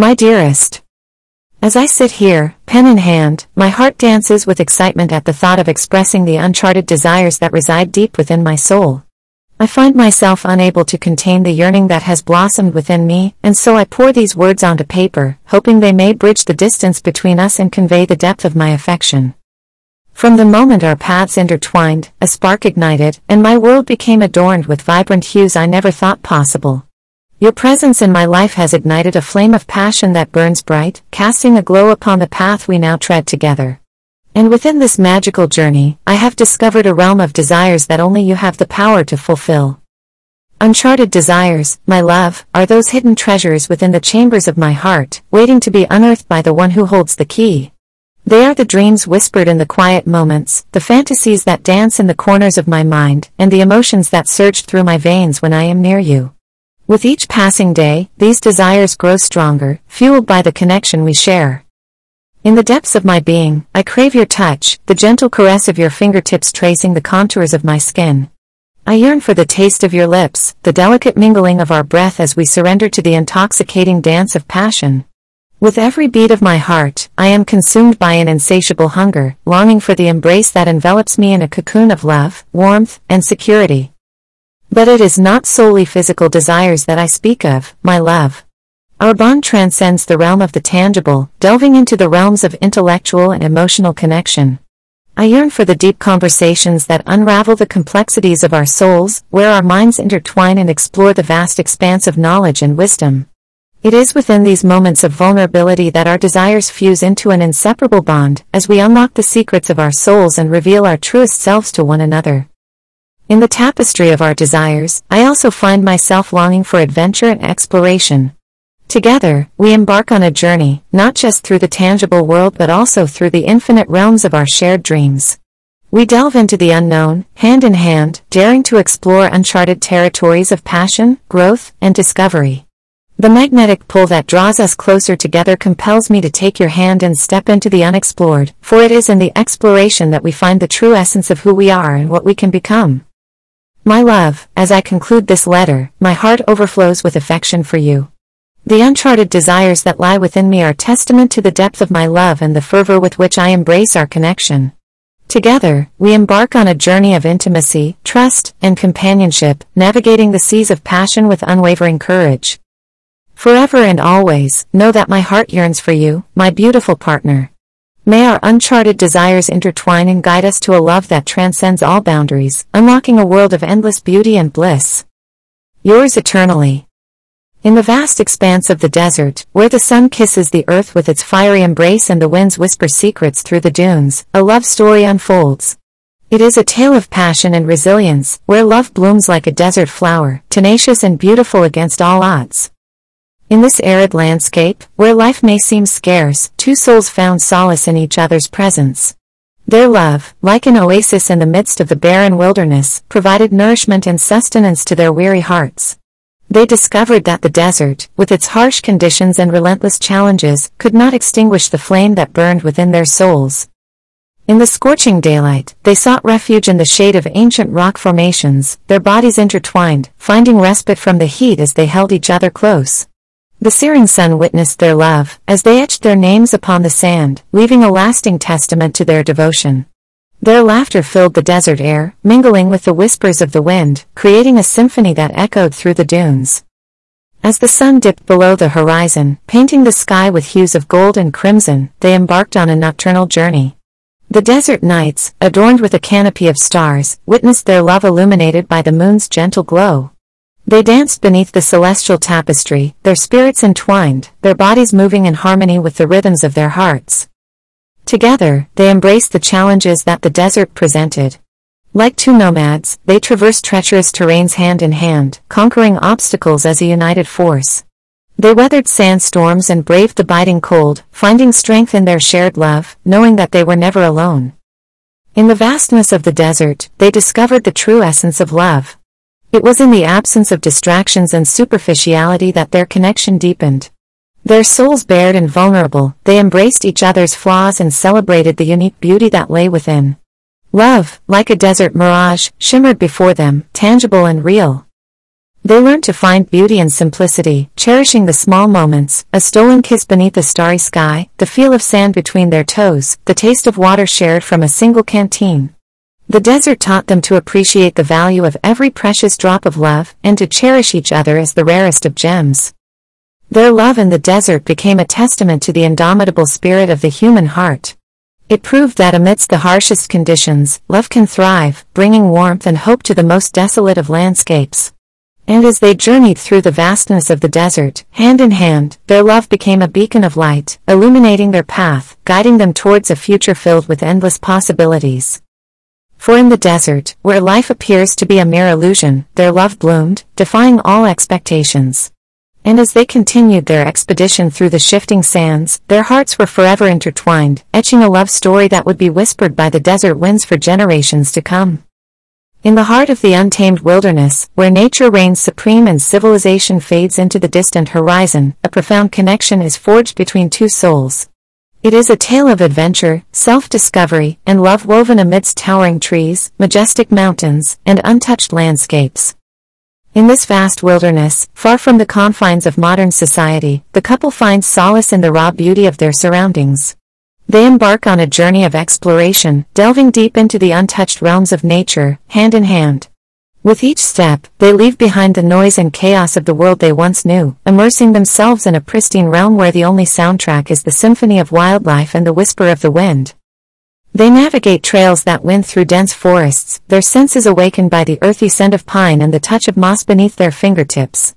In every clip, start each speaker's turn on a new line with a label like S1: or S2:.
S1: My dearest. As I sit here, pen in hand, my heart dances with excitement at the thought of expressing the uncharted desires that reside deep within my soul. I find myself unable to contain the yearning that has blossomed within me, and so I pour these words onto paper, hoping they may bridge the distance between us and convey the depth of my affection. From the moment our paths intertwined, a spark ignited, and my world became adorned with vibrant hues I never thought possible. Your presence in my life has ignited a flame of passion that burns bright, casting a glow upon the path we now tread together. And within this magical journey, I have discovered a realm of desires that only you have the power to fulfill. Uncharted desires, my love, are those hidden treasures within the chambers of my heart, waiting to be unearthed by the one who holds the key. They are the dreams whispered in the quiet moments, the fantasies that dance in the corners of my mind, and the emotions that surge through my veins when I am near you. With each passing day, these desires grow stronger, fueled by the connection we share. In the depths of my being, I crave your touch, the gentle caress of your fingertips tracing the contours of my skin. I yearn for the taste of your lips, the delicate mingling of our breath as we surrender to the intoxicating dance of passion. With every beat of my heart, I am consumed by an insatiable hunger, longing for the embrace that envelops me in a cocoon of love, warmth, and security. But it is not solely physical desires that I speak of, my love. Our bond transcends the realm of the tangible, delving into the realms of intellectual and emotional connection. I yearn for the deep conversations that unravel the complexities of our souls, where our minds intertwine and explore the vast expanse of knowledge and wisdom. It is within these moments of vulnerability that our desires fuse into an inseparable bond, as we unlock the secrets of our souls and reveal our truest selves to one another. In the tapestry of our desires, I also find myself longing for adventure and exploration. Together, we embark on a journey, not just through the tangible world but also through the infinite realms of our shared dreams. We delve into the unknown, hand in hand, daring to explore uncharted territories of passion, growth, and discovery. The magnetic pull that draws us closer together compels me to take your hand and step into the unexplored, for it is in the exploration that we find the true essence of who we are and what we can become. My love, as I conclude this letter, my heart overflows with affection for you. The uncharted desires that lie within me are testament to the depth of my love and the fervor with which I embrace our connection. Together, we embark on a journey of intimacy, trust, and companionship, navigating the seas of passion with unwavering courage. Forever and always, know that my heart yearns for you, my beautiful partner. May our uncharted desires intertwine and guide us to a love that transcends all boundaries, unlocking a world of endless beauty and bliss. Yours eternally. In the vast expanse of the desert, where the sun kisses the earth with its fiery embrace and the winds whisper secrets through the dunes, a love story unfolds. It is a tale of passion and resilience, where love blooms like a desert flower, tenacious and beautiful against all odds. In this arid landscape, where life may seem scarce, two souls found solace in each other's presence. Their love, like an oasis in the midst of the barren wilderness, provided nourishment and sustenance to their weary hearts. They discovered that the desert, with its harsh conditions and relentless challenges, could not extinguish the flame that burned within their souls. In the scorching daylight, they sought refuge in the shade of ancient rock formations, their bodies intertwined, finding respite from the heat as they held each other close. The searing sun witnessed their love, as they etched their names upon the sand, leaving a lasting testament to their devotion. Their laughter filled the desert air, mingling with the whispers of the wind, creating a symphony that echoed through the dunes. As the sun dipped below the horizon, painting the sky with hues of gold and crimson, they embarked on a nocturnal journey. The desert nights, adorned with a canopy of stars, witnessed their love illuminated by the moon's gentle glow. They danced beneath the celestial tapestry, their spirits entwined, their bodies moving in harmony with the rhythms of their hearts. Together, they embraced the challenges that the desert presented. Like two nomads, they traversed treacherous terrains hand in hand, conquering obstacles as a united force. They weathered sandstorms and braved the biting cold, finding strength in their shared love, knowing that they were never alone. In the vastness of the desert, they discovered the true essence of love, it was in the absence of distractions and superficiality that their connection deepened. Their souls bared and vulnerable, they embraced each other's flaws and celebrated the unique beauty that lay within. Love, like a desert mirage, shimmered before them, tangible and real. They learned to find beauty in simplicity, cherishing the small moments, a stolen kiss beneath a starry sky, the feel of sand between their toes, the taste of water shared from a single canteen. The desert taught them to appreciate the value of every precious drop of love and to cherish each other as the rarest of gems. Their love in the desert became a testament to the indomitable spirit of the human heart. It proved that amidst the harshest conditions, love can thrive, bringing warmth and hope to the most desolate of landscapes. And as they journeyed through the vastness of the desert, hand in hand, their love became a beacon of light, illuminating their path, guiding them towards a future filled with endless possibilities. For in the desert, where life appears to be a mere illusion, their love bloomed, defying all expectations. And as they continued their expedition through the shifting sands, their hearts were forever intertwined, etching a love story that would be whispered by the desert winds for generations to come. In the heart of the untamed wilderness, where nature reigns supreme and civilization fades into the distant horizon, a profound connection is forged between two souls. It is a tale of adventure, self-discovery, and love woven amidst towering trees, majestic mountains, and untouched landscapes. In this vast wilderness, far from the confines of modern society, the couple finds solace in the raw beauty of their surroundings. They embark on a journey of exploration, delving deep into the untouched realms of nature, hand in hand. With each step, they leave behind the noise and chaos of the world they once knew, immersing themselves in a pristine realm where the only soundtrack is the symphony of wildlife and the whisper of the wind. They navigate trails that wind through dense forests, their senses awakened by the earthy scent of pine and the touch of moss beneath their fingertips.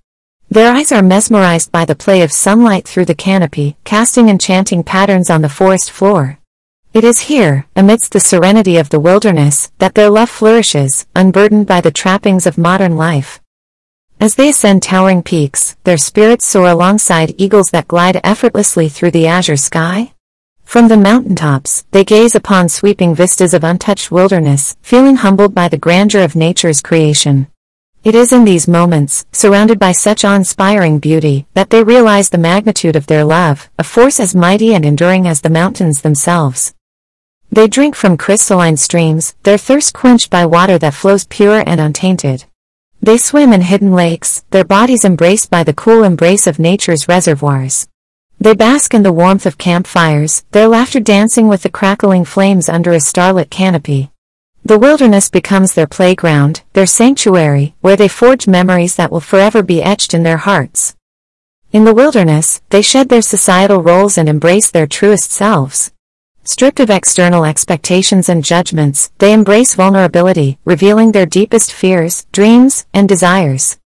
S1: Their eyes are mesmerized by the play of sunlight through the canopy, casting enchanting patterns on the forest floor. It is here, amidst the serenity of the wilderness, that their love flourishes, unburdened by the trappings of modern life. As they ascend towering peaks, their spirits soar alongside eagles that glide effortlessly through the azure sky, from the mountaintops, they gaze upon sweeping vistas of untouched wilderness, feeling humbled by the grandeur of nature's creation. It is in these moments, surrounded by such awe-inspiring beauty, that they realize the magnitude of their love, a force as mighty and enduring as the mountains themselves. They drink from crystalline streams, their thirst quenched by water that flows pure and untainted. They swim in hidden lakes, their bodies embraced by the cool embrace of nature's reservoirs. They bask in the warmth of campfires, their laughter dancing with the crackling flames under a starlit canopy. The wilderness becomes their playground, their sanctuary, where they forge memories that will forever be etched in their hearts. In the wilderness, they shed their societal roles and embrace their truest selves. Stripped of external expectations and judgments, they embrace vulnerability, revealing their deepest fears, dreams, and desires.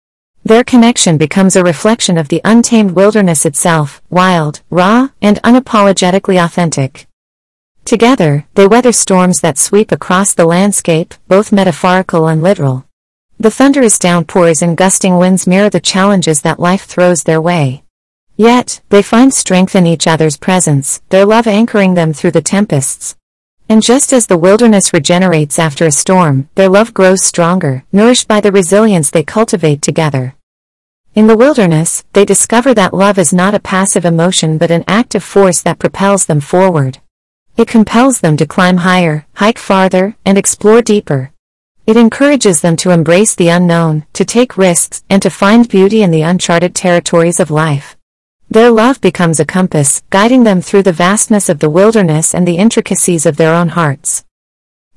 S1: Their connection becomes a reflection of the untamed wilderness itself, wild, raw, and unapologetically authentic. Together, they weather storms that sweep across the landscape, both metaphorical and literal. The thunderous downpours and gusting winds mirror the challenges that life throws their way. Yet, they find strength in each other's presence, their love anchoring them through the tempests. And just as the wilderness regenerates after a storm, their love grows stronger, nourished by the resilience they cultivate together. In the wilderness, they discover that love is not a passive emotion but an active force that propels them forward. It compels them to climb higher, hike farther, and explore deeper. It encourages them to embrace the unknown, to take risks, and to find beauty in the uncharted territories of life. Their love becomes a compass, guiding them through the vastness of the wilderness and the intricacies of their own hearts.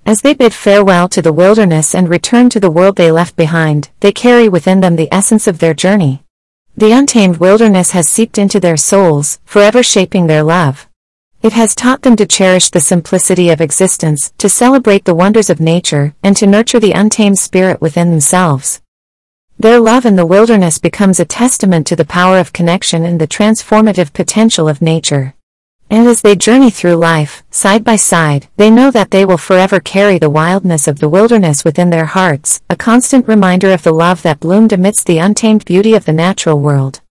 S1: As they bid farewell to the wilderness and return to the world they left behind, they carry within them the essence of their journey. The untamed wilderness has seeped into their souls, forever shaping their love. It has taught them to cherish the simplicity of existence, to celebrate the wonders of nature, and to nurture the untamed spirit within themselves. Their love in the wilderness becomes a testament to the power of connection and the transformative potential of nature. And as they journey through life, side by side, they know that they will forever carry the wildness of the wilderness within their hearts, a constant reminder of the love that bloomed amidst the untamed beauty of the natural world.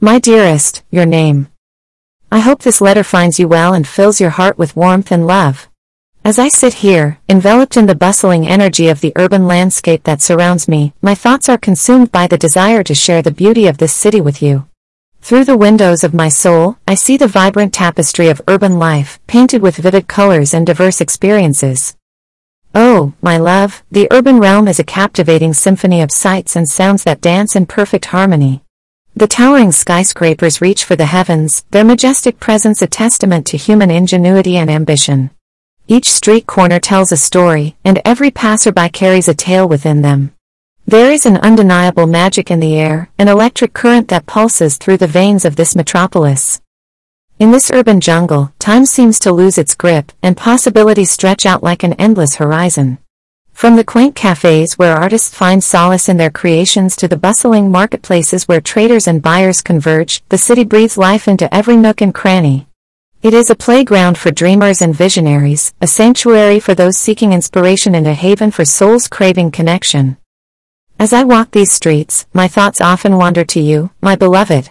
S1: My dearest, your name. I hope this letter finds you well and fills your heart with warmth and love. As I sit here, enveloped in the bustling energy of the urban landscape that surrounds me, my thoughts are consumed by the desire to share the beauty of this city with you. Through the windows of my soul, I see the vibrant tapestry of urban life, painted with vivid colors and diverse experiences. Oh, my love, the urban realm is a captivating symphony of sights and sounds that dance in perfect harmony. The towering skyscrapers reach for the heavens, their majestic presence a testament to human ingenuity and ambition. Each street corner tells a story, and every passerby carries a tale within them. There is an undeniable magic in the air, an electric current that pulses through the veins of this metropolis. In this urban jungle, time seems to lose its grip, and possibilities stretch out like an endless horizon. From the quaint cafes where artists find solace in their creations to the bustling marketplaces where traders and buyers converge, the city breathes life into every nook and cranny. It is a playground for dreamers and visionaries, a sanctuary for those seeking inspiration and a haven for souls craving connection. As I walk these streets, my thoughts often wander to you, my beloved.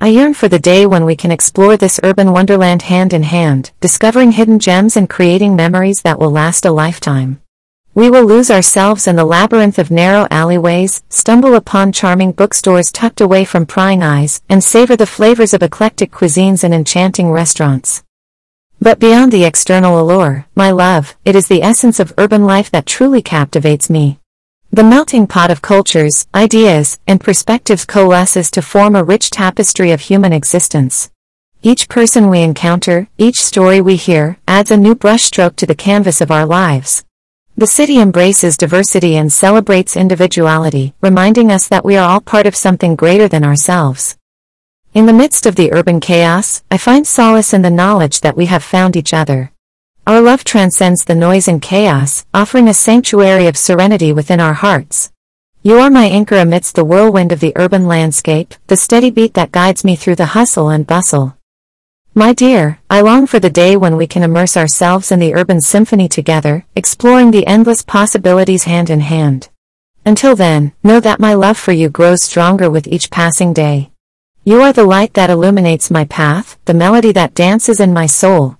S1: I yearn for the day when we can explore this urban wonderland hand in hand, discovering hidden gems and creating memories that will last a lifetime. We will lose ourselves in the labyrinth of narrow alleyways, stumble upon charming bookstores tucked away from prying eyes, and savor the flavors of eclectic cuisines in enchanting restaurants. But beyond the external allure, my love, it is the essence of urban life that truly captivates me. The melting pot of cultures, ideas, and perspectives coalesces to form a rich tapestry of human existence. Each person we encounter, each story we hear, adds a new brushstroke to the canvas of our lives. The city embraces diversity and celebrates individuality, reminding us that we are all part of something greater than ourselves. In the midst of the urban chaos, I find solace in the knowledge that we have found each other. Our love transcends the noise and chaos, offering a sanctuary of serenity within our hearts. You are my anchor amidst the whirlwind of the urban landscape, the steady beat that guides me through the hustle and bustle. My dear, I long for the day when we can immerse ourselves in the urban symphony together, exploring the endless possibilities hand in hand. Until then, know that my love for you grows stronger with each passing day. You are the light that illuminates my path, the melody that dances in my soul,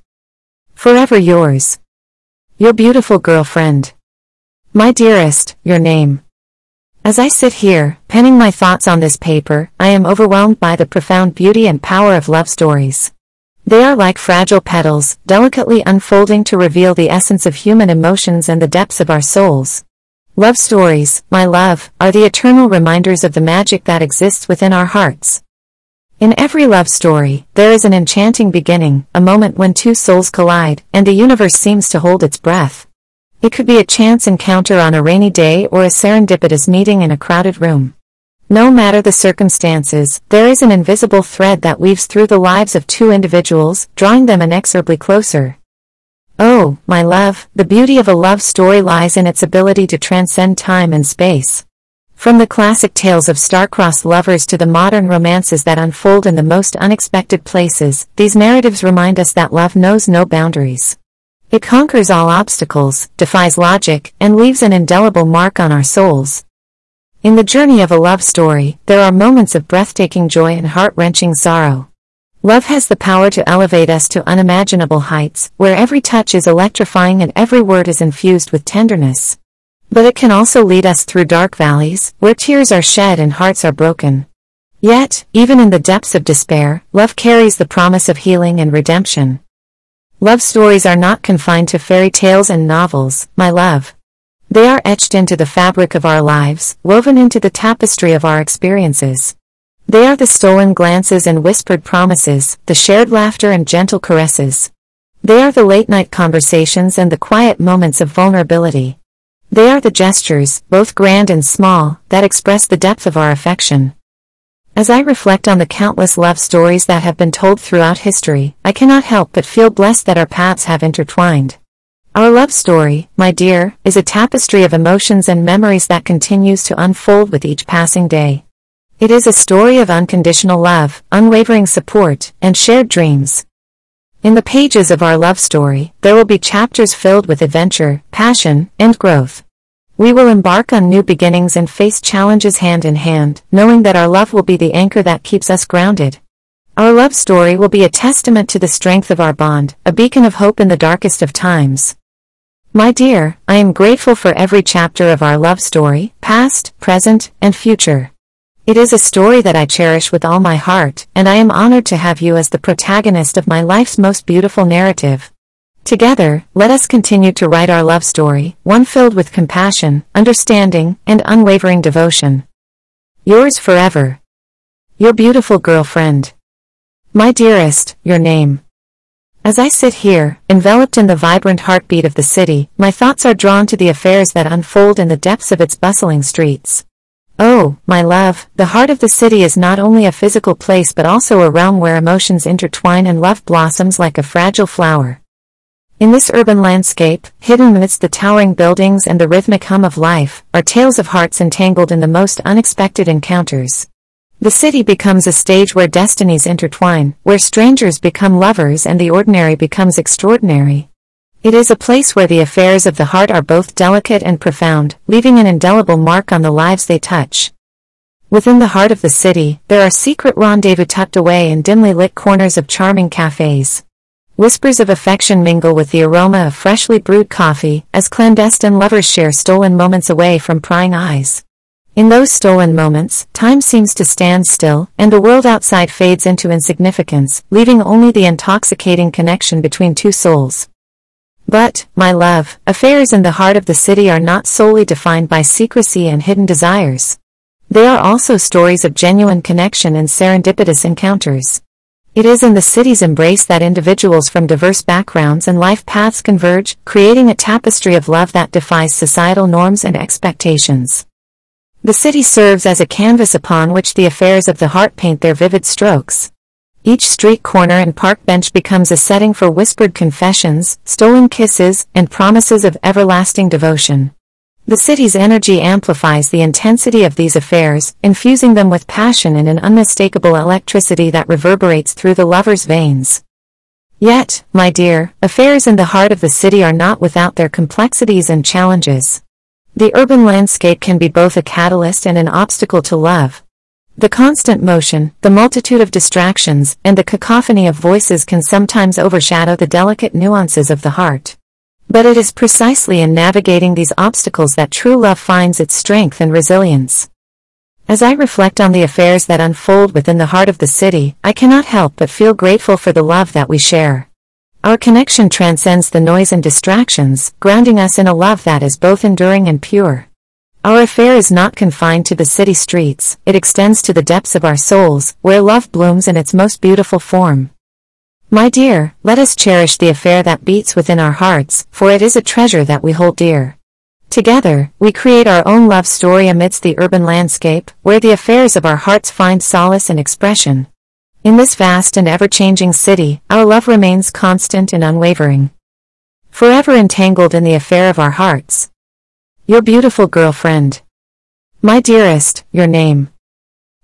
S1: Forever yours. Your beautiful girlfriend. My dearest, your name. As I sit here, penning my thoughts on this paper, I am overwhelmed by the profound beauty and power of love stories. They are like fragile petals, delicately unfolding to reveal the essence of human emotions and the depths of our souls. Love stories, my love, are the eternal reminders of the magic that exists within our hearts. In every love story, there is an enchanting beginning, a moment when two souls collide, and the universe seems to hold its breath. It could be a chance encounter on a rainy day or a serendipitous meeting in a crowded room. No matter the circumstances, there is an invisible thread that weaves through the lives of two individuals, drawing them inexorably closer. Oh, my love, the beauty of a love story lies in its ability to transcend time and space. From the classic tales of star-crossed lovers to the modern romances that unfold in the most unexpected places, these narratives remind us that love knows no boundaries. It conquers all obstacles, defies logic, and leaves an indelible mark on our souls. In the journey of a love story, there are moments of breathtaking joy and heart-wrenching sorrow. Love has the power to elevate us to unimaginable heights, where every touch is electrifying and every word is infused with tenderness. But it can also lead us through dark valleys, where tears are shed and hearts are broken. Yet, even in the depths of despair, love carries the promise of healing and redemption. Love stories are not confined to fairy tales and novels, my love. They are etched into the fabric of our lives, woven into the tapestry of our experiences. They are the stolen glances and whispered promises, the shared laughter and gentle caresses. They are the late-night conversations and the quiet moments of vulnerability. They are the gestures, both grand and small, that express the depth of our affection. As I reflect on the countless love stories that have been told throughout history, I cannot help but feel blessed that our paths have intertwined. Our love story, my dear, is a tapestry of emotions and memories that continues to unfold with each passing day. It is a story of unconditional love, unwavering support, and shared dreams. In the pages of our love story, there will be chapters filled with adventure, passion, and growth. We will embark on new beginnings and face challenges hand in hand, knowing that our love will be the anchor that keeps us grounded. Our love story will be a testament to the strength of our bond, a beacon of hope in the darkest of times. My dear, I am grateful for every chapter of our love story, past, present, and future. It is a story that I cherish with all my heart, and I am honored to have you as the protagonist of my life's most beautiful narrative. Together, let us continue to write our love story, one filled with compassion, understanding, and unwavering devotion. Yours forever. Your beautiful girlfriend. My dearest, your name. As I sit here, enveloped in the vibrant heartbeat of the city, my thoughts are drawn to the affairs that unfold in the depths of its bustling streets. Oh, my love, the heart of the city is not only a physical place but also a realm where emotions intertwine and love blossoms like a fragile flower. In this urban landscape, hidden amidst the towering buildings and the rhythmic hum of life, are tales of hearts entangled in the most unexpected encounters. The city becomes a stage where destinies intertwine, where strangers become lovers and the ordinary becomes extraordinary. It is a place where the affairs of the heart are both delicate and profound, leaving an indelible mark on the lives they touch. Within the heart of the city, there are secret rendezvous tucked away in dimly lit corners of charming cafes. Whispers of affection mingle with the aroma of freshly brewed coffee, as clandestine lovers share stolen moments away from prying eyes. In those stolen moments, time seems to stand still, and the world outside fades into insignificance, leaving only the intoxicating connection between two souls. But, my love, affairs in the heart of the city are not solely defined by secrecy and hidden desires. They are also stories of genuine connection and serendipitous encounters. It is in the city's embrace that individuals from diverse backgrounds and life paths converge, creating a tapestry of love that defies societal norms and expectations. The city serves as a canvas upon which the affairs of the heart paint their vivid strokes. Each street corner and park bench becomes a setting for whispered confessions, stolen kisses, and promises of everlasting devotion. The city's energy amplifies the intensity of these affairs, infusing them with passion and an unmistakable electricity that reverberates through the lover's veins. Yet, my dear, affairs in the heart of the city are not without their complexities and challenges. The urban landscape can be both a catalyst and an obstacle to love. The constant motion, the multitude of distractions, and the cacophony of voices can sometimes overshadow the delicate nuances of the heart. But it is precisely in navigating these obstacles that true love finds its strength and resilience. As I reflect on the affairs that unfold within the heart of the city, I cannot help but feel grateful for the love that we share. Our connection transcends the noise and distractions, grounding us in a love that is both enduring and pure. Our affair is not confined to the city streets, it extends to the depths of our souls, where love blooms in its most beautiful form. My dear, let us cherish the affair that beats within our hearts, for it is a treasure that we hold dear. Together, we create our own love story amidst the urban landscape, where the affairs of our hearts find solace and expression. In this vast and ever-changing city, our love remains constant and unwavering. Forever entangled in the affair of our hearts. Your beautiful girlfriend. My dearest, your name.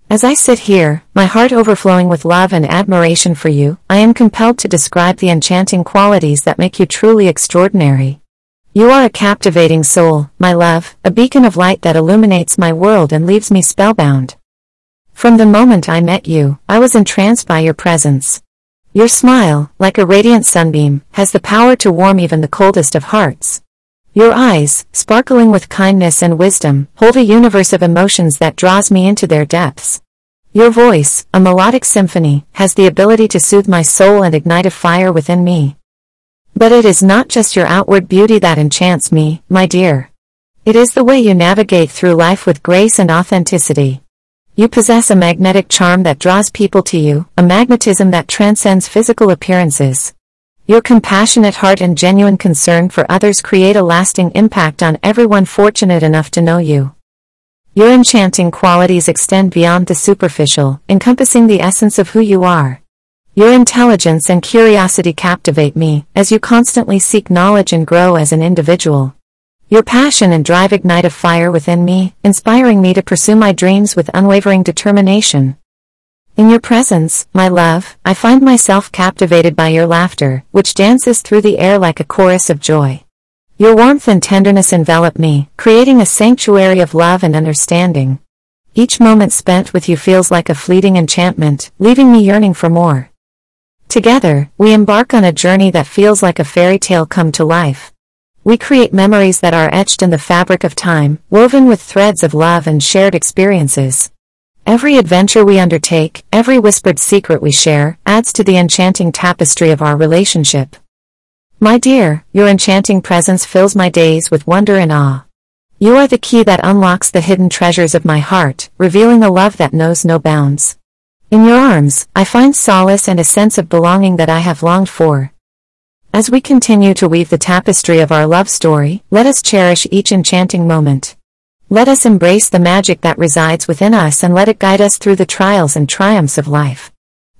S1: As I sit here, my heart overflowing with love and admiration for you, I am compelled to describe the enchanting qualities that make you truly extraordinary. You are a captivating soul, my love, a beacon of light that illuminates my world and leaves me spellbound. From the moment I met you, I was entranced by your presence. Your smile, like a radiant sunbeam, has the power to warm even the coldest of hearts. Your eyes, sparkling with kindness and wisdom, hold a universe of emotions that draws me into their depths. Your voice, a melodic symphony, has the ability to soothe my soul and ignite a fire within me. But it is not just your outward beauty that enchants me, my dear. It is the way you navigate through life with grace and authenticity. You possess a magnetic charm that draws people to you, a magnetism that transcends physical appearances. Your compassionate heart and genuine concern for others create a lasting impact on everyone fortunate enough to know you. Your enchanting qualities extend beyond the superficial, encompassing the essence of who you are. Your intelligence and curiosity captivate me, as you constantly seek knowledge and grow as an individual. Your passion and drive ignite a fire within me, inspiring me to pursue my dreams with unwavering determination. In your presence, my love, I find myself captivated by your laughter, which dances through the air like a chorus of joy. Your warmth and tenderness envelop me, creating a sanctuary of love and understanding. Each moment spent with you feels like a fleeting enchantment, leaving me yearning for more. Together, we embark on a journey that feels like a fairy tale come to life. We create memories that are etched in the fabric of time, woven with threads of love and shared experiences. Every adventure we undertake, every whispered secret we share, adds to the enchanting tapestry of our relationship. My dear, your enchanting presence fills my days with wonder and awe. You are the key that unlocks the hidden treasures of my heart, revealing a love that knows no bounds. In your arms, I find solace and a sense of belonging that I have longed for. As we continue to weave the tapestry of our love story, let us cherish each enchanting moment. Let us embrace the magic that resides within us and let it guide us through the trials and triumphs of life.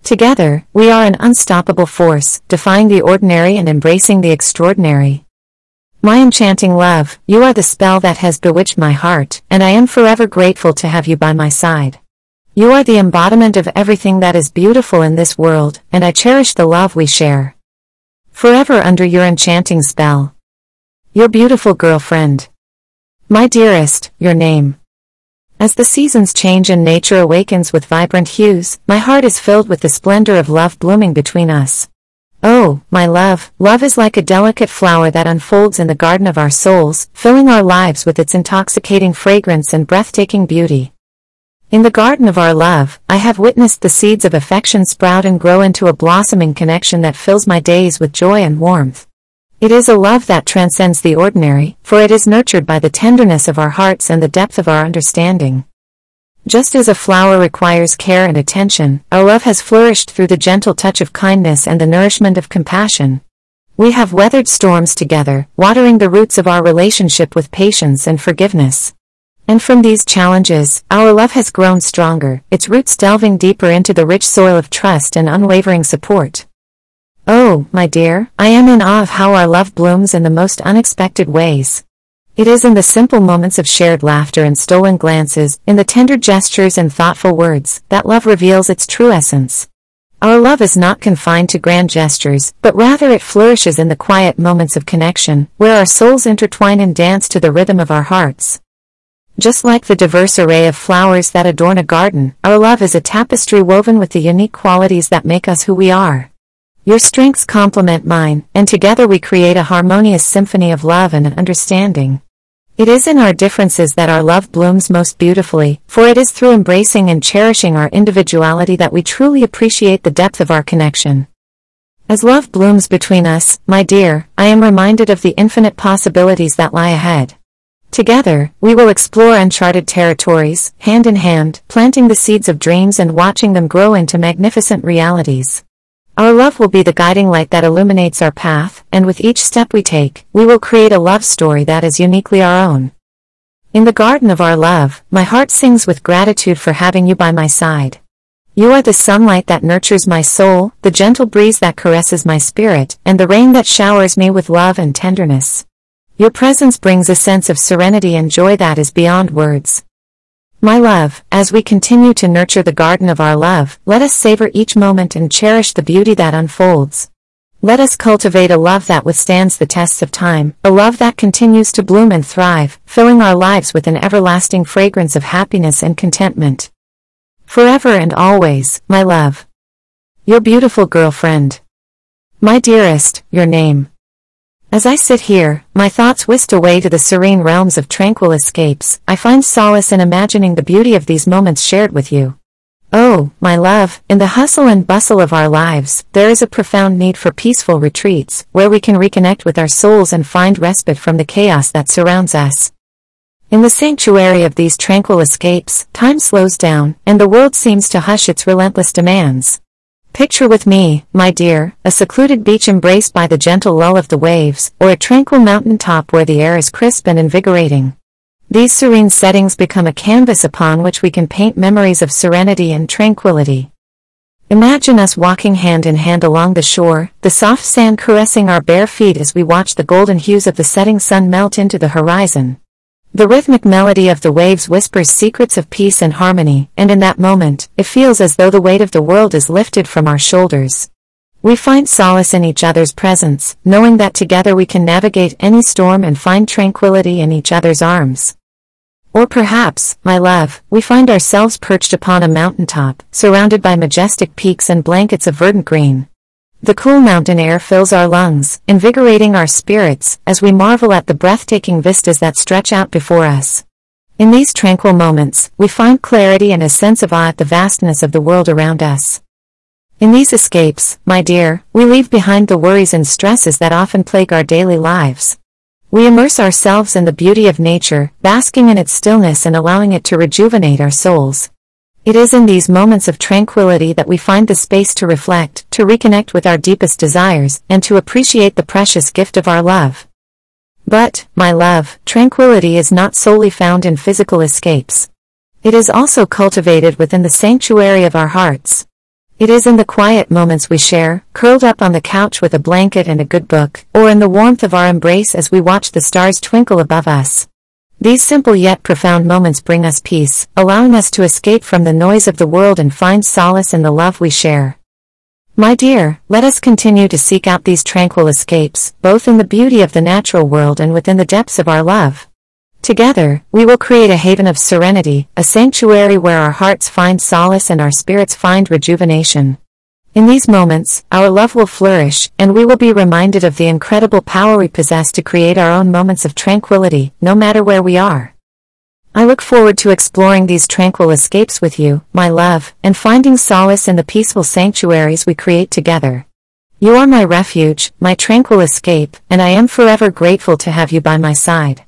S1: Together, we are an unstoppable force, defying the ordinary and embracing the extraordinary. My enchanting love, you are the spell that has bewitched my heart, and I am forever grateful to have you by my side. You are the embodiment of everything that is beautiful in this world, and I cherish the love we share. Forever under your enchanting spell. Your beautiful girlfriend. My dearest, your name. As the seasons change and nature awakens with vibrant hues, my heart is filled with the splendor of love blooming between us. Oh, my love, love is like a delicate flower that unfolds in the garden of our souls, filling our lives with its intoxicating fragrance and breathtaking beauty. In the garden of our love, I have witnessed the seeds of affection sprout and grow into a blossoming connection that fills my days with joy and warmth. It is a love that transcends the ordinary, for it is nurtured by the tenderness of our hearts and the depth of our understanding. Just as a flower requires care and attention, our love has flourished through the gentle touch of kindness and the nourishment of compassion. We have weathered storms together, watering the roots of our relationship with patience and forgiveness. And from these challenges, our love has grown stronger, its roots delving deeper into the rich soil of trust and unwavering support. Oh, my dear, I am in awe of how our love blooms in the most unexpected ways. It is in the simple moments of shared laughter and stolen glances, in the tender gestures and thoughtful words, that love reveals its true essence. Our love is not confined to grand gestures, but rather it flourishes in the quiet moments of connection, where our souls intertwine and dance to the rhythm of our hearts. Just like the diverse array of flowers that adorn a garden, our love is a tapestry woven with the unique qualities that make us who we are. Your strengths complement mine, and together we create a harmonious symphony of love and understanding. It is in our differences that our love blooms most beautifully, for it is through embracing and cherishing our individuality that we truly appreciate the depth of our connection. As love blooms between us, my dear, I am reminded of the infinite possibilities that lie ahead. Together, we will explore uncharted territories, hand in hand, planting the seeds of dreams and watching them grow into magnificent realities. Our love will be the guiding light that illuminates our path, and with each step we take, we will create a love story that is uniquely our own. In the garden of our love, my heart sings with gratitude for having you by my side. You are the sunlight that nurtures my soul, the gentle breeze that caresses my spirit, and the rain that showers me with love and tenderness. Your presence brings a sense of serenity and joy that is beyond words. My love, as we continue to nurture the garden of our love, let us savor each moment and cherish the beauty that unfolds. Let us cultivate a love that withstands the tests of time, a love that continues to bloom and thrive, filling our lives with an everlasting fragrance of happiness and contentment. Forever and always, my love. Your beautiful girlfriend. My dearest, your name. As I sit here, my thoughts whisked away to the serene realms of tranquil escapes, I find solace in imagining the beauty of these moments shared with you. Oh, my love, in the hustle and bustle of our lives, there is a profound need for peaceful retreats, where we can reconnect with our souls and find respite from the chaos that surrounds us. In the sanctuary of these tranquil escapes, time slows down, and the world seems to hush its relentless demands. Picture with me, my dear, a secluded beach embraced by the gentle lull of the waves, or a tranquil mountain top where the air is crisp and invigorating. These serene settings become a canvas upon which we can paint memories of serenity and tranquility. Imagine us walking hand in hand along the shore, the soft sand caressing our bare feet as we watch the golden hues of the setting sun melt into the horizon. The rhythmic melody of the waves whispers secrets of peace and harmony, and in that moment, it feels as though the weight of the world is lifted from our shoulders. We find solace in each other's presence, knowing that together we can navigate any storm and find tranquility in each other's arms. Or perhaps, my love, we find ourselves perched upon a mountaintop, surrounded by majestic peaks and blankets of verdant green. The cool mountain air fills our lungs, invigorating our spirits, as we marvel at the breathtaking vistas that stretch out before us. In these tranquil moments, we find clarity and a sense of awe at the vastness of the world around us. In these escapes, my dear, we leave behind the worries and stresses that often plague our daily lives. We immerse ourselves in the beauty of nature, basking in its stillness and allowing it to rejuvenate our souls. It is in these moments of tranquility that we find the space to reflect, to reconnect with our deepest desires, and to appreciate the precious gift of our love. But, my love, tranquility is not solely found in physical escapes. It is also cultivated within the sanctuary of our hearts. It is in the quiet moments we share, curled up on the couch with a blanket and a good book, or in the warmth of our embrace as we watch the stars twinkle above us. These simple yet profound moments bring us peace, allowing us to escape from the noise of the world and find solace in the love we share. My dear, let us continue to seek out these tranquil escapes, both in the beauty of the natural world and within the depths of our love. Together, we will create a haven of serenity, a sanctuary where our hearts find solace and our spirits find rejuvenation. In these moments, our love will flourish, and we will be reminded of the incredible power we possess to create our own moments of tranquility, no matter where we are. I look forward to exploring these tranquil escapes with you, my love, and finding solace in the peaceful sanctuaries we create together. You are my refuge, my tranquil escape, and I am forever grateful to have you by my side.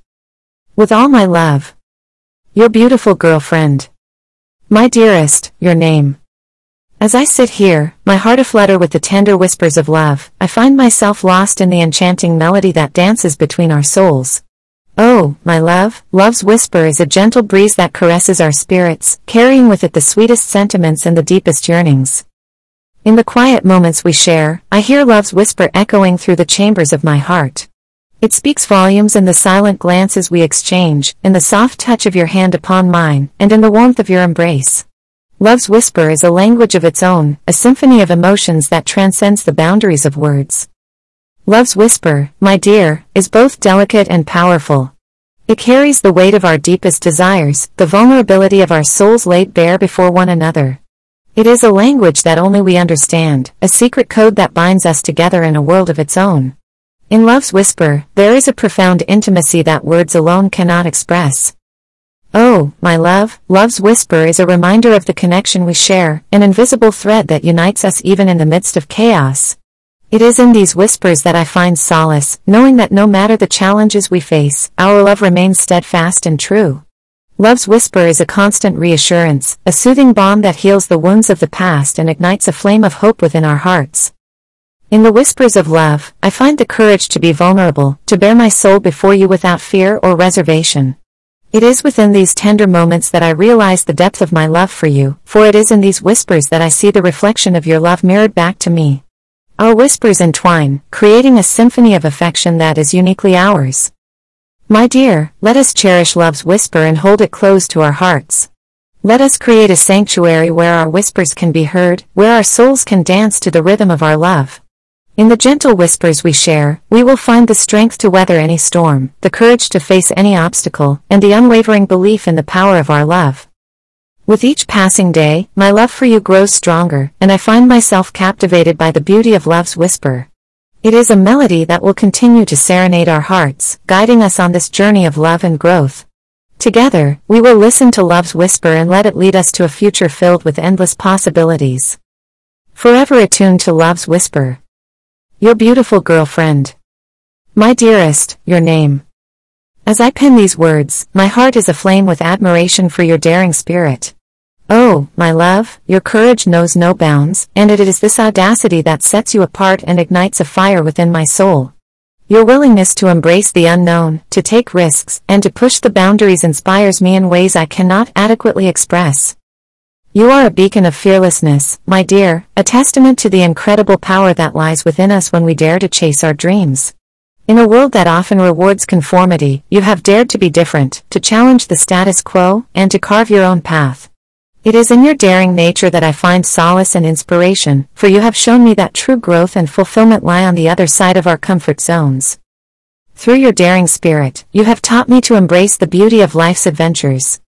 S1: With all my love. Your beautiful girlfriend. My dearest, your name. As I sit here, my heart aflutter with the tender whispers of love, I find myself lost in the enchanting melody that dances between our souls. Oh, my love, love's whisper is a gentle breeze that caresses our spirits, carrying with it the sweetest sentiments and the deepest yearnings. In the quiet moments we share, I hear love's whisper echoing through the chambers of my heart. It speaks volumes in the silent glances we exchange, in the soft touch of your hand upon mine, and in the warmth of your embrace. Love's whisper is a language of its own, a symphony of emotions that transcends the boundaries of words. Love's whisper, my dear, is both delicate and powerful. It carries the weight of our deepest desires, the vulnerability of our souls laid bare before one another. It is a language that only we understand, a secret code that binds us together in a world of its own. In Love's Whisper, there is a profound intimacy that words alone cannot express. Oh, my love, Love's Whisper is a reminder of the connection we share, an invisible thread that unites us even in the midst of chaos. It is in these whispers that I find solace, knowing that no matter the challenges we face, our love remains steadfast and true. Love's whisper is a constant reassurance, a soothing balm that heals the wounds of the past and ignites a flame of hope within our hearts. In the whispers of love, I find the courage to be vulnerable, to bare my soul before you without fear or reservation. It is within these tender moments that I realize the depth of my love for you, for it is in these whispers that I see the reflection of your love mirrored back to me. Our whispers entwine, creating a symphony of affection that is uniquely ours. My dear, let us cherish love's whisper and hold it close to our hearts. Let us create a sanctuary where our whispers can be heard, where our souls can dance to the rhythm of our love. In the gentle whispers we share, we will find the strength to weather any storm, the courage to face any obstacle, and the unwavering belief in the power of our love. With each passing day, my love for you grows stronger, and I find myself captivated by the beauty of love's whisper. It is a melody that will continue to serenade our hearts, guiding us on this journey of love and growth. Together, we will listen to love's whisper and let it lead us to a future filled with endless possibilities. Forever attuned to love's whisper. Your beautiful girlfriend. My dearest, your name. As I pen these words, my heart is aflame with admiration for your daring spirit. Oh, my love, your courage knows no bounds, and it is this audacity that sets you apart and ignites a fire within my soul. Your willingness to embrace the unknown, to take risks, and to push the boundaries inspires me in ways I cannot adequately express. You are a beacon of fearlessness, my dear, a testament to the incredible power that lies within us when we dare to chase our dreams. In a world that often rewards conformity, you have dared to be different, to challenge the status quo, and to carve your own path. It is in your daring nature that I find solace and inspiration, for you have shown me that true growth and fulfillment lie on the other side of our comfort zones. Through your daring spirit, you have taught me to embrace the beauty of life's adventures.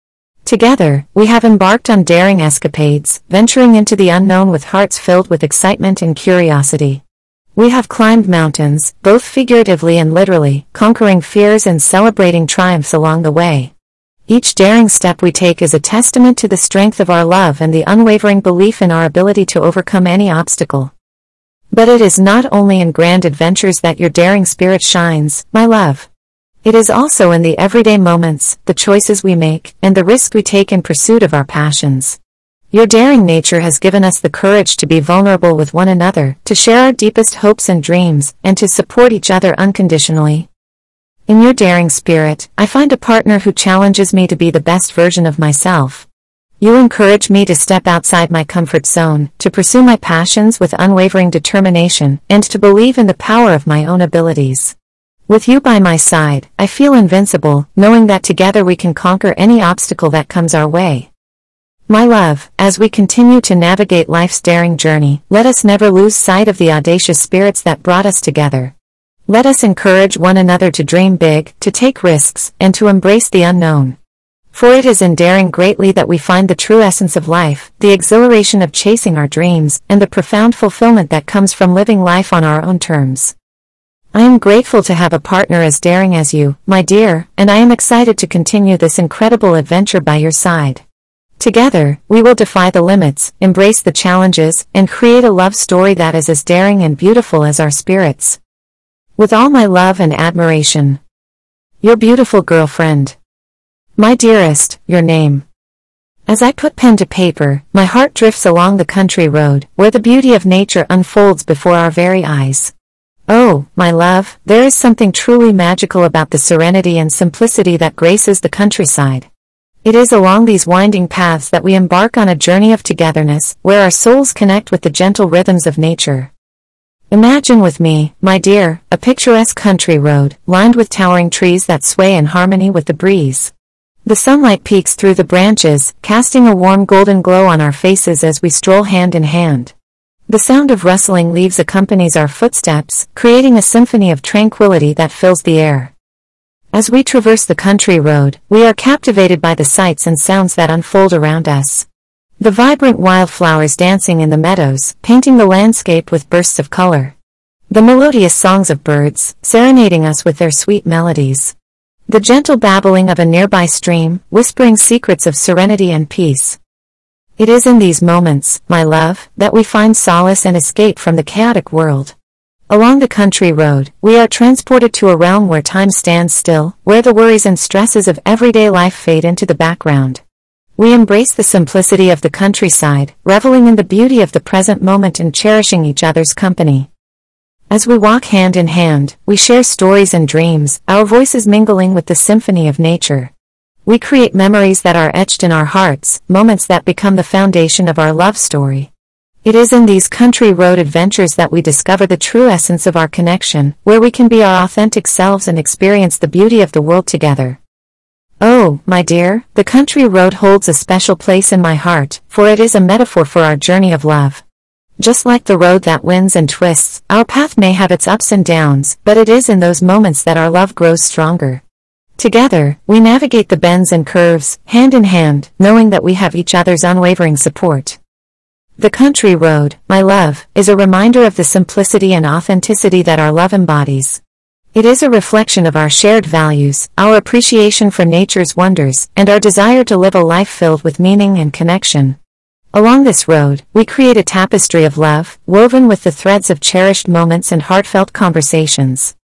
S1: Together, we have embarked on daring escapades, venturing into the unknown with hearts filled with excitement and curiosity. We have climbed mountains, both figuratively and literally, conquering fears and celebrating triumphs along the way. Each daring step we take is a testament to the strength of our love and the unwavering belief in our ability to overcome any obstacle. But it is not only in grand adventures that your daring spirit shines, my love. It is also in the everyday moments, the choices we make, and the risk we take in pursuit of our passions. Your daring nature has given us the courage to be vulnerable with one another, to share our deepest hopes and dreams, and to support each other unconditionally. In your daring spirit, I find a partner who challenges me to be the best version of myself. You encourage me to step outside my comfort zone, to pursue my passions with unwavering determination, and to believe in the power of my own abilities. With you by my side, I feel invincible, knowing that together we can conquer any obstacle that comes our way. My love, as we continue to navigate life's daring journey, let us never lose sight of the audacious spirits that brought us together. Let us encourage one another to dream big, to take risks, and to embrace the unknown. For it is in daring greatly that we find the true essence of life, the exhilaration of chasing our dreams, and the profound fulfillment that comes from living life on our own terms. I am grateful to have a partner as daring as you, my dear, and I am excited to continue this incredible adventure by your side. Together, we will defy the limits, embrace the challenges, and create a love story that is as daring and beautiful as our spirits. With all my love and admiration. Your beautiful girlfriend. My dearest, your name. As I put pen to paper, my heart drifts along the country road, where the beauty of nature unfolds before our very eyes. Oh, my love, there is something truly magical about the serenity and simplicity that graces the countryside. It is along these winding paths that we embark on a journey of togetherness, where our souls connect with the gentle rhythms of nature. Imagine with me, my dear, a picturesque country road, lined with towering trees that sway in harmony with the breeze. The sunlight peeks through the branches, casting a warm golden glow on our faces as we stroll hand in hand. The sound of rustling leaves accompanies our footsteps, creating a symphony of tranquility that fills the air. As we traverse the country road, we are captivated by the sights and sounds that unfold around us. The vibrant wildflowers dancing in the meadows, painting the landscape with bursts of color. The melodious songs of birds, serenading us with their sweet melodies. The gentle babbling of a nearby stream, whispering secrets of serenity and peace. It is in these moments, my love, that we find solace and escape from the chaotic world. Along the country road, we are transported to a realm where time stands still, where the worries and stresses of everyday life fade into the background. We embrace the simplicity of the countryside, reveling in the beauty of the present moment and cherishing each other's company. As we walk hand in hand, we share stories and dreams, our voices mingling with the symphony of nature. We create memories that are etched in our hearts, moments that become the foundation of our love story. It is in these country road adventures that we discover the true essence of our connection, where we can be our authentic selves and experience the beauty of the world together. Oh, my dear, the country road holds a special place in my heart, for it is a metaphor for our journey of love. Just like the road that winds and twists, our path may have its ups and downs, but it is in those moments that our love grows stronger. Together, we navigate the bends and curves, hand in hand, knowing that we have each other's unwavering support. The country road, my love, is a reminder of the simplicity and authenticity that our love embodies. It is a reflection of our shared values, our appreciation for nature's wonders, and our desire to live a life filled with meaning and connection. Along this road, we create a tapestry of love, woven with the threads of cherished moments and heartfelt conversations.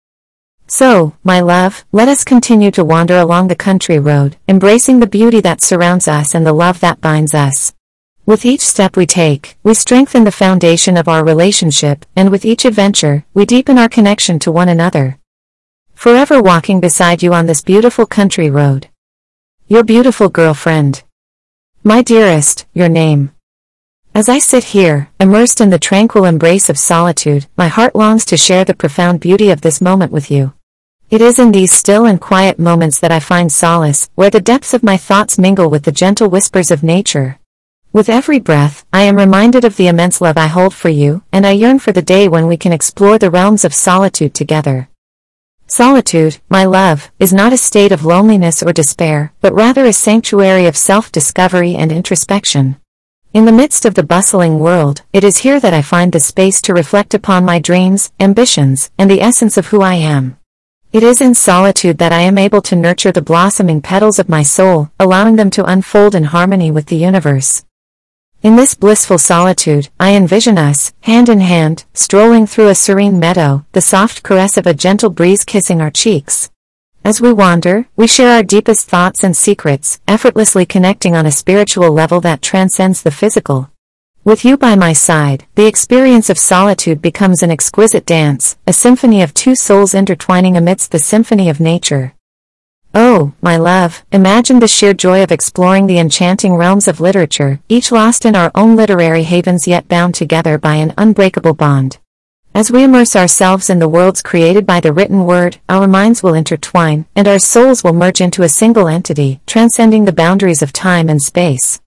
S1: So, my love, let us continue to wander along the country road, embracing the beauty that surrounds us and the love that binds us. With each step we take, we strengthen the foundation of our relationship, and with each adventure, we deepen our connection to one another. Forever walking beside you on this beautiful country road. Your beautiful girlfriend. My dearest, your name. As I sit here, immersed in the tranquil embrace of solitude, my heart longs to share the profound beauty of this moment with you. It is in these still and quiet moments that I find solace, where the depths of my thoughts mingle with the gentle whispers of nature. With every breath, I am reminded of the immense love I hold for you, and I yearn for the day when we can explore the realms of solitude together. Solitude, my love, is not a state of loneliness or despair, but rather a sanctuary of self-discovery and introspection. In the midst of the bustling world, it is here that I find the space to reflect upon my dreams, ambitions, and the essence of who I am. It is in solitude that I am able to nurture the blossoming petals of my soul, allowing them to unfold in harmony with the universe. In this blissful solitude, I envision us, hand in hand, strolling through a serene meadow, the soft caress of a gentle breeze kissing our cheeks. As we wander, we share our deepest thoughts and secrets, effortlessly connecting on a spiritual level that transcends the physical. With you by my side, the experience of solitude becomes an exquisite dance, a symphony of two souls intertwining amidst the symphony of nature. Oh, my love, imagine the sheer joy of exploring the enchanting realms of literature, each lost in our own literary havens yet bound together by an unbreakable bond. As we immerse ourselves in the worlds created by the written word, our minds will intertwine, and our souls will merge into a single entity, transcending the boundaries of time and space.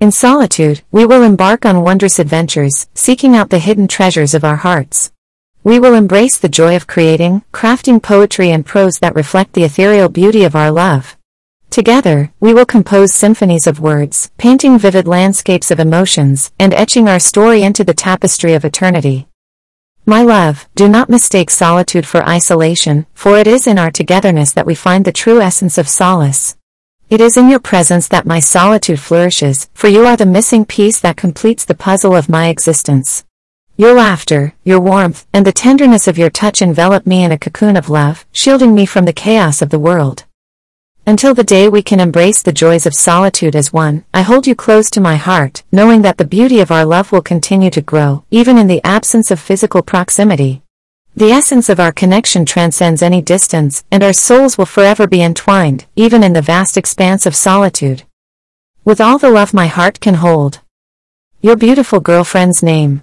S1: In solitude, we will embark on wondrous adventures, seeking out the hidden treasures of our hearts. We will embrace the joy of creating, crafting poetry and prose that reflect the ethereal beauty of our love. Together, we will compose symphonies of words, painting vivid landscapes of emotions, and etching our story into the tapestry of eternity. My love, do not mistake solitude for isolation, for it is in our togetherness that we find the true essence of solace. It is in your presence that my solitude flourishes, for you are the missing piece that completes the puzzle of my existence. Your laughter, your warmth, and the tenderness of your touch envelop me in a cocoon of love, shielding me from the chaos of the world. Until the day we can embrace the joys of solitude as one, I hold you close to my heart, knowing that the beauty of our love will continue to grow, even in the absence of physical proximity. The essence of our connection transcends any distance, and our souls will forever be entwined, even in the vast expanse of solitude. With all the love my heart can hold. Your beautiful girlfriend's name.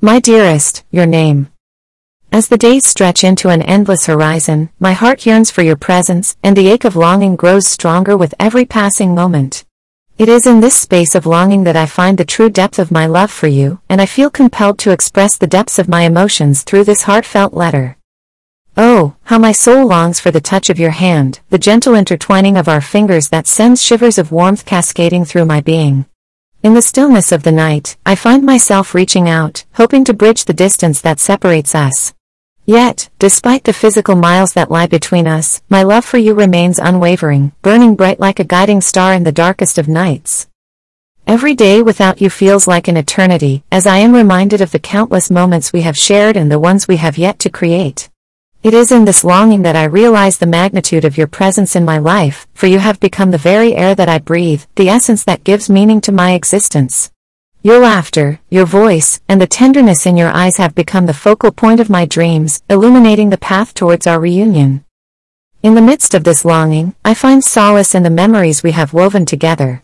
S1: My dearest, your name. As the days stretch into an endless horizon, my heart yearns for your presence, and the ache of longing grows stronger with every passing moment. It is in this space of longing that I find the true depth of my love for you, and I feel compelled to express the depths of my emotions through this heartfelt letter. Oh, how my soul longs for the touch of your hand, the gentle intertwining of our fingers that sends shivers of warmth cascading through my being. In the stillness of the night, I find myself reaching out, hoping to bridge the distance that separates us. Yet, despite the physical miles that lie between us, my love for you remains unwavering, burning bright like a guiding star in the darkest of nights. Every day without you feels like an eternity, as I am reminded of the countless moments we have shared and the ones we have yet to create. It is in this longing that I realize the magnitude of your presence in my life, for you have become the very air that I breathe, the essence that gives meaning to my existence. Your laughter, your voice, and the tenderness in your eyes have become the focal point of my dreams, illuminating the path towards our reunion. In the midst of this longing, I find solace in the memories we have woven together.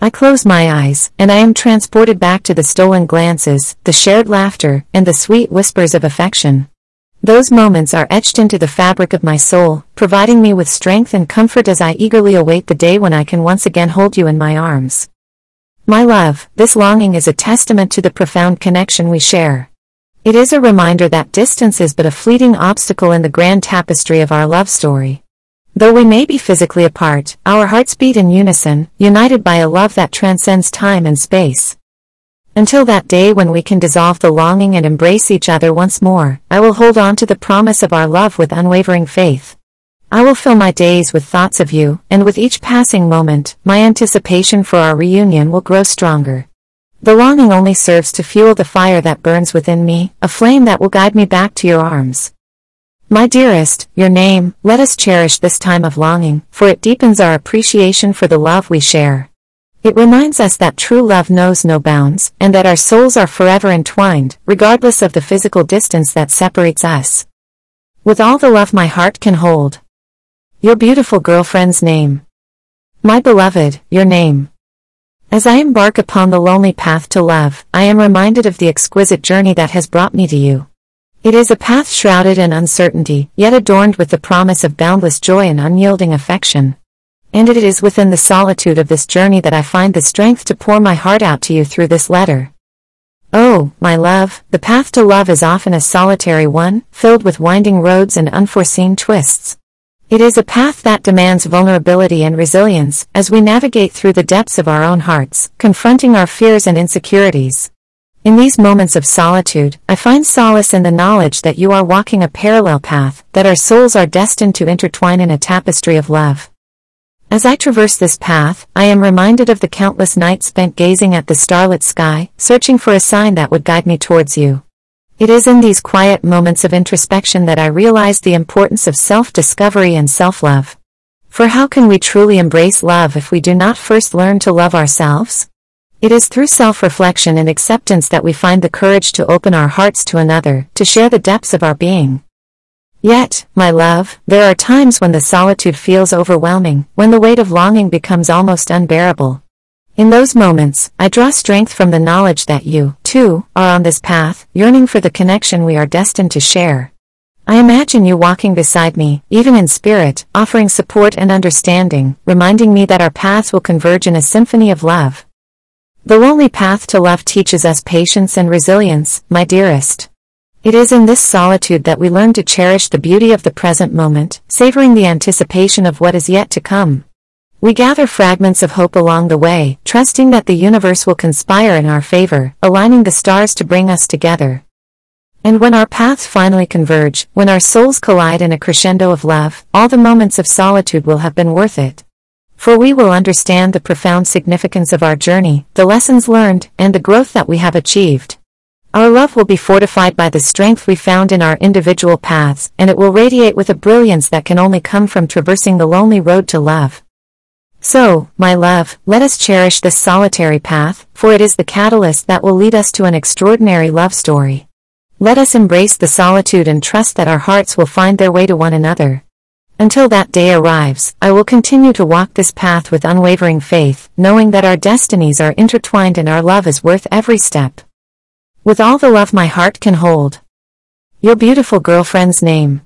S1: I close my eyes, and I am transported back to the stolen glances, the shared laughter, and the sweet whispers of affection. Those moments are etched into the fabric of my soul, providing me with strength and comfort as I eagerly await the day when I can once again hold you in my arms. My love, this longing is a testament to the profound connection we share. It is a reminder that distance is but a fleeting obstacle in the grand tapestry of our love story. Though we may be physically apart, our hearts beat in unison, united by a love that transcends time and space. Until that day when we can dissolve the longing and embrace each other once more, I will hold on to the promise of our love with unwavering faith. I will fill my days with thoughts of you, and with each passing moment, my anticipation for our reunion will grow stronger. The longing only serves to fuel the fire that burns within me, a flame that will guide me back to your arms. My dearest, your name, let us cherish this time of longing, for it deepens our appreciation for the love we share. It reminds us that true love knows no bounds, and that our souls are forever entwined, regardless of the physical distance that separates us. With all the love my heart can hold, your beautiful girlfriend's name. My beloved, your name. As I embark upon the lonely path to love, I am reminded of the exquisite journey that has brought me to you. It is a path shrouded in uncertainty, yet adorned with the promise of boundless joy and unyielding affection. And it is within the solitude of this journey that I find the strength to pour my heart out to you through this letter. Oh, my love, the path to love is often a solitary one, filled with winding roads and unforeseen twists. It is a path that demands vulnerability and resilience as we navigate through the depths of our own hearts, confronting our fears and insecurities. In these moments of solitude, I find solace in the knowledge that you are walking a parallel path, that our souls are destined to intertwine in a tapestry of love. As I traverse this path, I am reminded of the countless nights spent gazing at the starlit sky, searching for a sign that would guide me towards you. It is in these quiet moments of introspection that I realize the importance of self-discovery and self-love. For how can we truly embrace love if we do not first learn to love ourselves? It is through self-reflection and acceptance that we find the courage to open our hearts to another, to share the depths of our being. Yet, my love, there are times when the solitude feels overwhelming, when the weight of longing becomes almost unbearable. In those moments, I draw strength from the knowledge that you, too, are on this path, yearning for the connection we are destined to share. I imagine you walking beside me, even in spirit, offering support and understanding, reminding me that our paths will converge in a symphony of love. The lonely path to love teaches us patience and resilience, my dearest. It is in this solitude that we learn to cherish the beauty of the present moment, savoring the anticipation of what is yet to come. We gather fragments of hope along the way, trusting that the universe will conspire in our favor, aligning the stars to bring us together. And when our paths finally converge, when our souls collide in a crescendo of love, all the moments of solitude will have been worth it. For we will understand the profound significance of our journey, the lessons learned, and the growth that we have achieved. Our love will be fortified by the strength we found in our individual paths, and it will radiate with a brilliance that can only come from traversing the lonely road to love. So, my love, let us cherish this solitary path, for it is the catalyst that will lead us to an extraordinary love story. Let us embrace the solitude and trust that our hearts will find their way to one another. Until that day arrives, I will continue to walk this path with unwavering faith, knowing that our destinies are intertwined and our love is worth every step with all the love my heart can hold. Your beautiful girlfriend's name.